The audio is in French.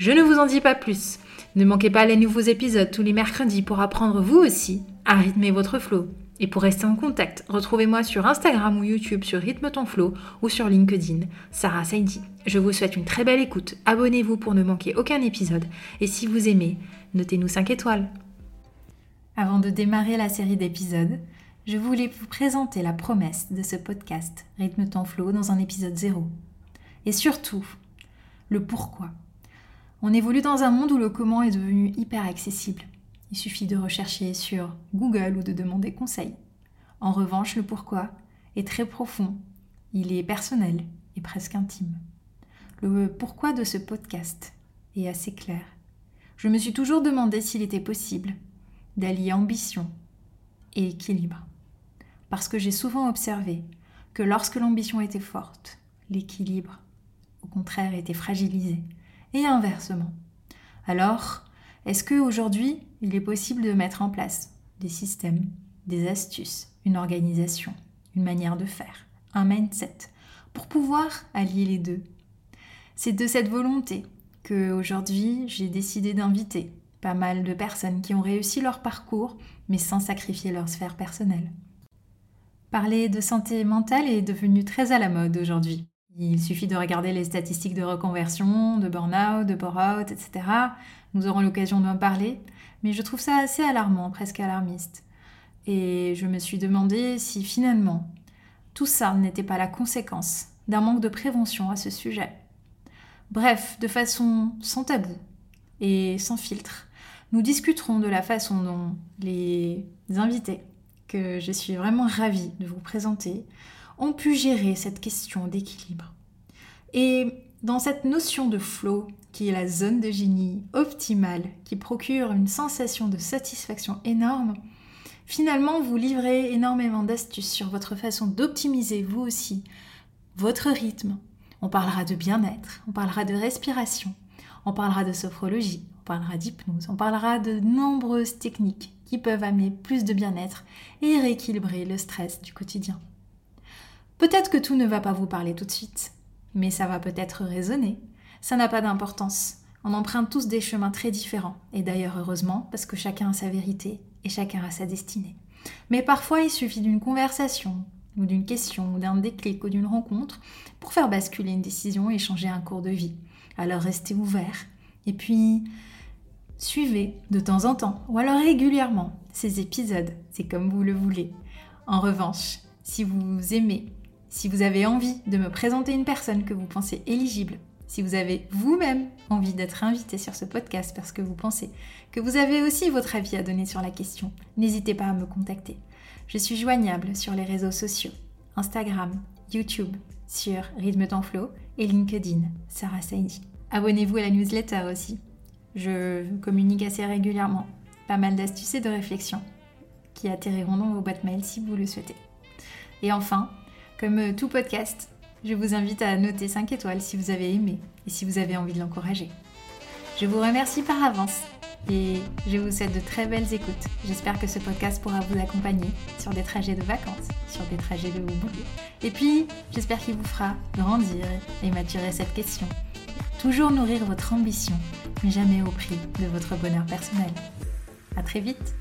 Je ne vous en dis pas plus. Ne manquez pas les nouveaux épisodes tous les mercredis pour apprendre vous aussi à rythmer votre flow. Et pour rester en contact, retrouvez-moi sur Instagram ou YouTube sur Rythme ton flow ou sur LinkedIn, Sarah Saidi. Je vous souhaite une très belle écoute, abonnez-vous pour ne manquer aucun épisode et si vous aimez, notez-nous 5 étoiles. Avant de démarrer la série d'épisodes, je voulais vous présenter la promesse de ce podcast Rythme ton flow dans un épisode 0. Et surtout, le pourquoi. On évolue dans un monde où le comment est devenu hyper accessible. Il suffit de rechercher sur Google ou de demander conseil. En revanche, le pourquoi est très profond, il est personnel et presque intime. Le pourquoi de ce podcast est assez clair. Je me suis toujours demandé s'il était possible d'allier ambition et équilibre. Parce que j'ai souvent observé que lorsque l'ambition était forte, l'équilibre, au contraire, était fragilisé et inversement. Alors, est-ce qu'aujourd'hui, il est possible de mettre en place des systèmes, des astuces, une organisation, une manière de faire, un mindset, pour pouvoir allier les deux? C'est de cette volonté que aujourd'hui j'ai décidé d'inviter pas mal de personnes qui ont réussi leur parcours, mais sans sacrifier leur sphère personnelle. Parler de santé mentale est devenu très à la mode aujourd'hui. Il suffit de regarder les statistiques de reconversion, de burn-out, de bore-out, etc. Nous aurons l'occasion d'en parler, mais je trouve ça assez alarmant, presque alarmiste. Et je me suis demandé si finalement tout ça n'était pas la conséquence d'un manque de prévention à ce sujet. Bref, de façon sans tabou et sans filtre, nous discuterons de la façon dont les invités, que je suis vraiment ravie de vous présenter, ont pu gérer cette question d'équilibre. Et dans cette notion de flow, qui est la zone de génie optimale, qui procure une sensation de satisfaction énorme, finalement vous livrez énormément d'astuces sur votre façon d'optimiser vous aussi votre rythme. On parlera de bien-être, on parlera de respiration, on parlera de sophrologie, on parlera d'hypnose, on parlera de nombreuses techniques qui peuvent amener plus de bien-être et rééquilibrer le stress du quotidien. Peut-être que tout ne va pas vous parler tout de suite, mais ça va peut-être résonner. Ça n'a pas d'importance. On emprunte tous des chemins très différents, et d'ailleurs heureusement, parce que chacun a sa vérité et chacun a sa destinée. Mais parfois il suffit d'une conversation, ou d'une question, ou d'un déclic, ou d'une rencontre, pour faire basculer une décision et changer un cours de vie. Alors restez ouvert. Et puis, suivez de temps en temps, ou alors régulièrement, ces épisodes. C'est comme vous le voulez. En revanche, si vous aimez si vous avez envie de me présenter une personne que vous pensez éligible, si vous avez vous-même envie d'être invité sur ce podcast parce que vous pensez que vous avez aussi votre avis à donner sur la question, n'hésitez pas à me contacter. Je suis joignable sur les réseaux sociaux, Instagram, YouTube, sur Rhythm Temps Flow et LinkedIn, Sarah Saini. Abonnez-vous à la newsletter aussi. Je communique assez régulièrement pas mal d'astuces et de réflexions qui atterriront dans vos boîtes mail si vous le souhaitez. Et enfin, comme euh, tout podcast, je vous invite à noter 5 étoiles si vous avez aimé et si vous avez envie de l'encourager. Je vous remercie par avance et je vous souhaite de très belles écoutes. J'espère que ce podcast pourra vous accompagner sur des trajets de vacances, sur des trajets de boulot. Et puis, j'espère qu'il vous fera grandir et maturer cette question. Toujours nourrir votre ambition, mais jamais au prix de votre bonheur personnel. À très vite